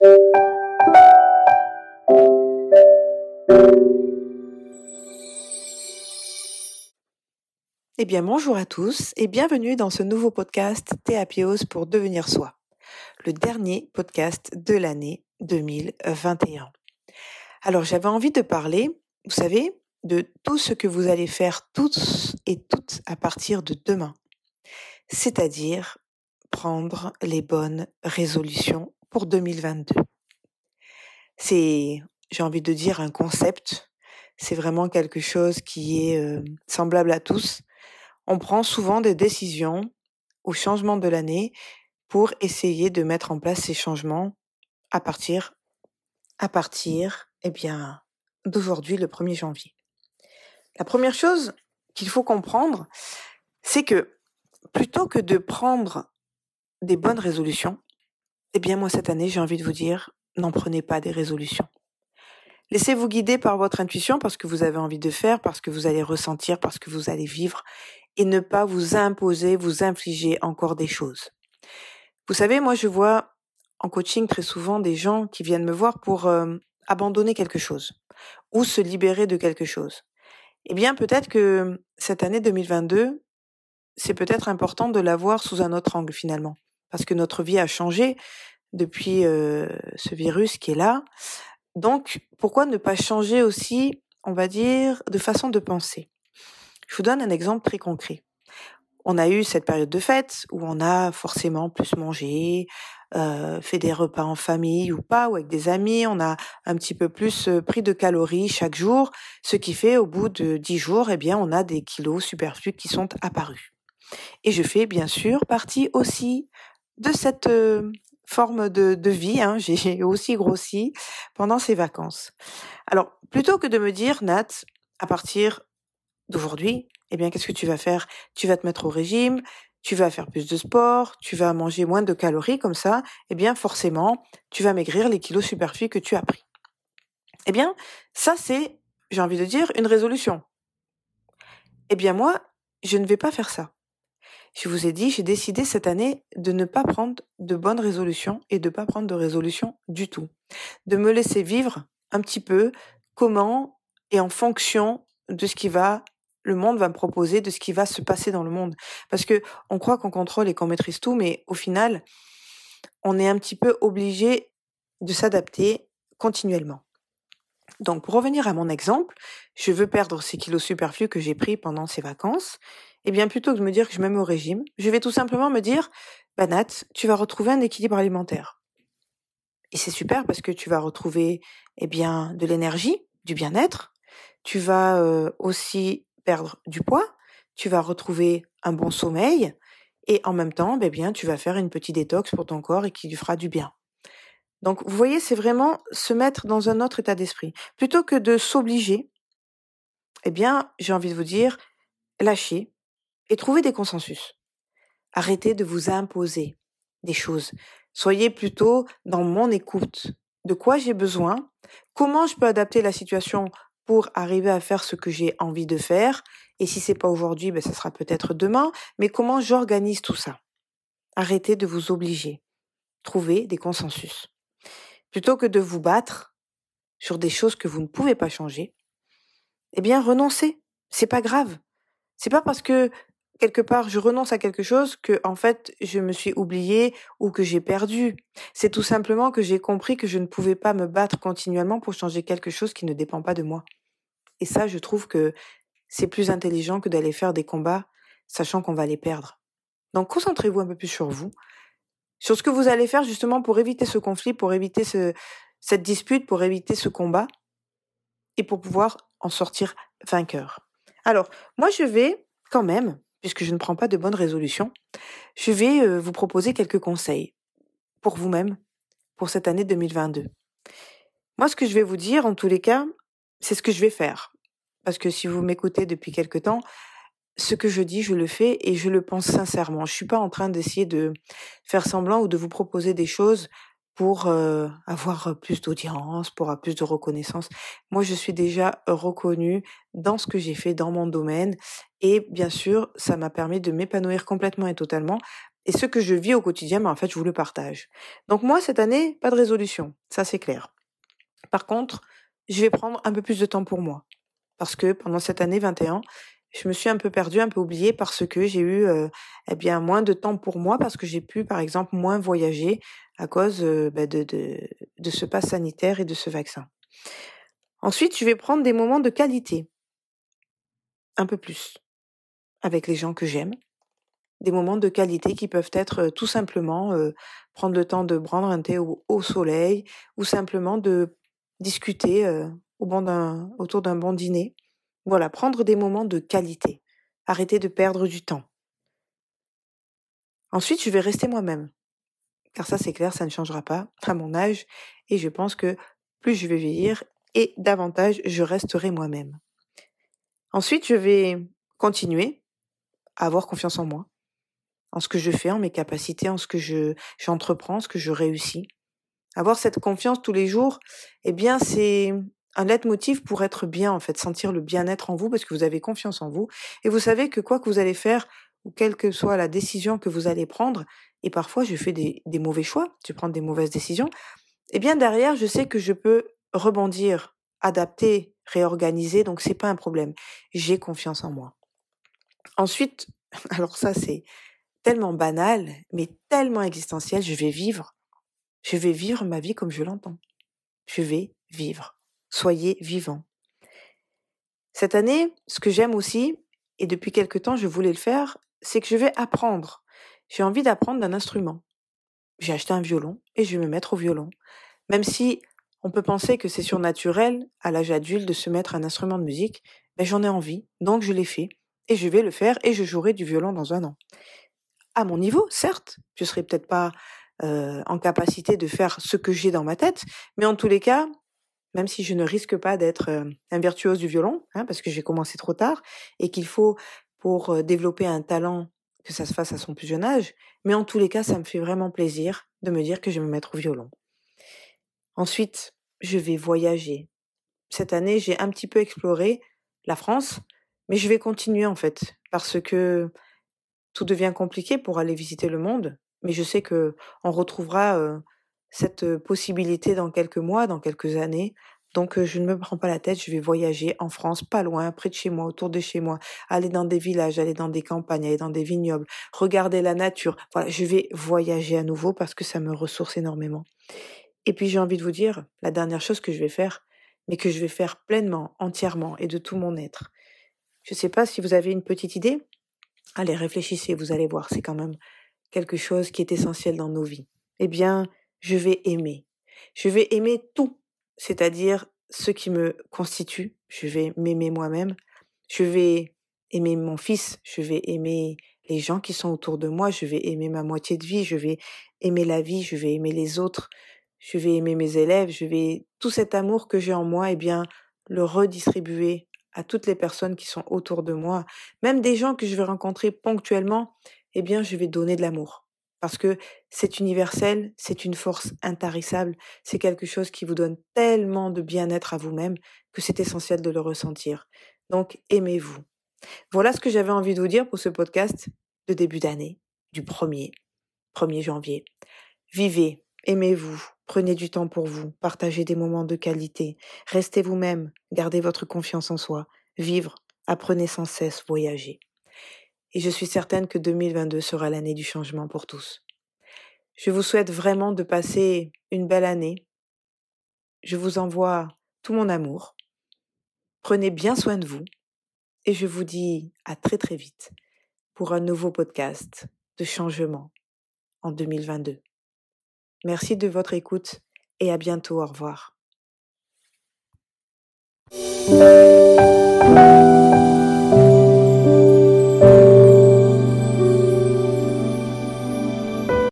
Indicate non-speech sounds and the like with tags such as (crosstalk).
Eh bien, bonjour à tous et bienvenue dans ce nouveau podcast Théapios pour devenir soi, le dernier podcast de l'année 2021. Alors, j'avais envie de parler, vous savez, de tout ce que vous allez faire tous et toutes à partir de demain, c'est-à-dire prendre les bonnes résolutions pour 2022. C'est, j'ai envie de dire, un concept. C'est vraiment quelque chose qui est euh, semblable à tous on prend souvent des décisions au changement de l'année pour essayer de mettre en place ces changements à partir, à partir, eh bien, d'aujourd'hui, le 1er janvier. La première chose qu'il faut comprendre, c'est que plutôt que de prendre des bonnes résolutions, eh bien, moi, cette année, j'ai envie de vous dire, n'en prenez pas des résolutions. Laissez-vous guider par votre intuition, parce que vous avez envie de faire, parce que vous allez ressentir, parce que vous allez vivre, et ne pas vous imposer, vous infliger encore des choses. Vous savez, moi je vois en coaching très souvent des gens qui viennent me voir pour abandonner quelque chose ou se libérer de quelque chose. Eh bien, peut-être que cette année 2022, c'est peut-être important de la voir sous un autre angle finalement, parce que notre vie a changé depuis euh, ce virus qui est là. Donc, pourquoi ne pas changer aussi, on va dire, de façon de penser? Je vous donne un exemple très concret. On a eu cette période de fête où on a forcément plus mangé, euh, fait des repas en famille ou pas, ou avec des amis, on a un petit peu plus pris de calories chaque jour, ce qui fait au bout de dix jours, eh bien, on a des kilos superflus qui sont apparus. Et je fais bien sûr partie aussi de cette forme de, de vie. Hein. (laughs) J'ai aussi grossi pendant ces vacances. Alors, plutôt que de me dire, Nat, à partir d'aujourd'hui, eh bien, qu'est-ce que tu vas faire? Tu vas te mettre au régime, tu vas faire plus de sport, tu vas manger moins de calories comme ça, eh bien, forcément, tu vas maigrir les kilos superflus que tu as pris. Eh bien, ça, c'est, j'ai envie de dire, une résolution. Eh bien, moi, je ne vais pas faire ça. Je vous ai dit, j'ai décidé cette année de ne pas prendre de bonnes résolutions et de ne pas prendre de résolutions du tout. De me laisser vivre un petit peu comment et en fonction de ce qui va le monde va me proposer de ce qui va se passer dans le monde. Parce que on croit qu'on contrôle et qu'on maîtrise tout, mais au final, on est un petit peu obligé de s'adapter continuellement. Donc, pour revenir à mon exemple, je veux perdre ces kilos superflus que j'ai pris pendant ces vacances. Eh bien, plutôt que de me dire que je me mets au régime, je vais tout simplement me dire, Banat, tu vas retrouver un équilibre alimentaire. Et c'est super parce que tu vas retrouver, eh bien, de l'énergie, du bien-être. Tu vas euh, aussi perdre du poids, tu vas retrouver un bon sommeil et en même temps, ben bien, tu vas faire une petite détox pour ton corps et qui lui fera du bien. Donc, vous voyez, c'est vraiment se mettre dans un autre état d'esprit. Plutôt que de s'obliger, eh bien, j'ai envie de vous dire, lâchez et trouvez des consensus. Arrêtez de vous imposer des choses. Soyez plutôt dans mon écoute. De quoi j'ai besoin? Comment je peux adapter la situation pour arriver à faire ce que j'ai envie de faire? Et si c'est pas aujourd'hui, ben ça sera peut-être demain. Mais comment j'organise tout ça? Arrêtez de vous obliger. Trouvez des consensus. Plutôt que de vous battre sur des choses que vous ne pouvez pas changer, eh bien renoncez. C'est pas grave. C'est pas parce que quelque part je renonce à quelque chose que en fait je me suis oubliée ou que j'ai perdu. C'est tout simplement que j'ai compris que je ne pouvais pas me battre continuellement pour changer quelque chose qui ne dépend pas de moi. Et ça, je trouve que c'est plus intelligent que d'aller faire des combats sachant qu'on va les perdre. Donc concentrez-vous un peu plus sur vous, sur ce que vous allez faire justement pour éviter ce conflit, pour éviter ce, cette dispute, pour éviter ce combat et pour pouvoir en sortir vainqueur. Alors, moi, je vais quand même, puisque je ne prends pas de bonnes résolutions, je vais vous proposer quelques conseils pour vous-même pour cette année 2022. Moi, ce que je vais vous dire, en tous les cas, c'est ce que je vais faire. Parce que si vous m'écoutez depuis quelque temps, ce que je dis, je le fais et je le pense sincèrement. Je suis pas en train d'essayer de faire semblant ou de vous proposer des choses pour avoir plus d'audience, pour avoir plus de reconnaissance. Moi, je suis déjà reconnue dans ce que j'ai fait dans mon domaine et bien sûr, ça m'a permis de m'épanouir complètement et totalement Et ce que je vis au quotidien, ben, en fait, je vous le partage. Donc moi, cette année, pas de résolution. Ça, c'est clair. Par contre, je vais prendre un peu plus de temps pour moi. Parce que pendant cette année 21, je me suis un peu perdue, un peu oubliée parce que j'ai eu eh bien moins de temps pour moi parce que j'ai pu par exemple moins voyager à cause euh, bah, de, ce pass sanitaire et de ce vaccin. Ensuite, je vais prendre des moments de qualité, un peu plus, avec les gens que j'aime. Des moments de qualité qui peuvent être euh, tout simplement prendre le temps de prendre un thé au, au soleil ou simplement de discuter au bon d'un, autour d'un bon dîner voilà, prendre des moments de qualité. Arrêter de perdre du temps. Ensuite, je vais rester moi-même. Car ça, c'est clair, ça ne changera pas à mon âge. Et je pense que plus je vais vieillir et davantage je resterai moi-même. Ensuite, je vais continuer à avoir confiance en moi, en ce que je fais, en mes capacités, en ce que je, j'entreprends, ce que je réussis. Avoir cette confiance tous les jours, eh bien, c'est un leitmotiv pour être bien, en fait, sentir le bien-être en vous parce que vous avez confiance en vous et vous savez que quoi que vous allez faire ou quelle que soit la décision que vous allez prendre, et parfois je fais des, mauvais choix, je prends des mauvaises décisions, eh bien derrière, je sais que je peux rebondir, adapter, réorganiser, donc c'est pas un problème. J'ai confiance en moi. Ensuite, (laughs) alors ça c'est tellement banal, mais tellement existentiel, je vais vivre. Je vais vivre ma vie comme je l'entends. Je vais vivre soyez vivants. Cette année, ce que j'aime aussi, et depuis quelque temps je voulais le faire, c'est que je vais apprendre. J'ai envie d'apprendre d'un instrument. J'ai acheté un violon et je vais me mettre au violon. Même si on peut penser que c'est surnaturel à l'âge adulte de se mettre un instrument de musique, mais j'en ai envie, donc je l'ai fait. Et je vais le faire et je jouerai du violon dans un an. À mon niveau, certes, je serai peut-être pas euh, en capacité de faire ce que j'ai dans ma tête, mais en tous les cas, même si je ne risque pas d'être un virtuose du violon, hein, parce que j'ai commencé trop tard, et qu'il faut, pour développer un talent, que ça se fasse à son plus jeune âge. Mais en tous les cas, ça me fait vraiment plaisir de me dire que je vais me mettre au violon. Ensuite, je vais voyager. Cette année, j'ai un petit peu exploré la France, mais je vais continuer en fait, parce que tout devient compliqué pour aller visiter le monde. Mais je sais que on retrouvera cette possibilité dans quelques mois, dans quelques années. Donc je ne me prends pas la tête, je vais voyager en France, pas loin, près de chez moi, autour de chez moi, aller dans des villages, aller dans des campagnes, aller dans des vignobles, regarder la nature. Voilà, je vais voyager à nouveau parce que ça me ressource énormément. Et puis j'ai envie de vous dire, la dernière chose que je vais faire, mais que je vais faire pleinement, entièrement et de tout mon être. Je ne sais pas si vous avez une petite idée. Allez, réfléchissez, vous allez voir, c'est quand même quelque chose qui est essentiel dans nos vies. Eh bien, je vais aimer. Je vais aimer tout, c'est-à-dire ce qui me constitue. Je vais m'aimer moi-même. Je vais aimer mon fils. Je vais aimer les gens qui sont autour de moi. Je vais aimer ma moitié de vie. Je vais aimer la vie. Je vais aimer les autres. Je vais aimer mes élèves. Je vais tout cet amour que j'ai en moi, eh bien, le redistribuer à toutes les personnes qui sont autour de moi, même des gens que je vais rencontrer ponctuellement, eh bien, je vais donner de l'amour parce que c'est universel, c'est une force intarissable, c'est quelque chose qui vous donne tellement de bien-être à vous-même que c'est essentiel de le ressentir. Donc, aimez-vous. Voilà ce que j'avais envie de vous dire pour ce podcast de début d'année, du 1er, 1er janvier. Vivez, aimez-vous, prenez du temps pour vous, partagez des moments de qualité, restez vous-même, gardez votre confiance en soi, vivre, apprenez sans cesse, voyager et je suis certaine que 2022 sera l'année du changement pour tous. Je vous souhaite vraiment de passer une belle année. Je vous envoie tout mon amour. Prenez bien soin de vous et je vous dis à très très vite pour un nouveau podcast de changement en 2022. Merci de votre écoute et à bientôt. Au revoir.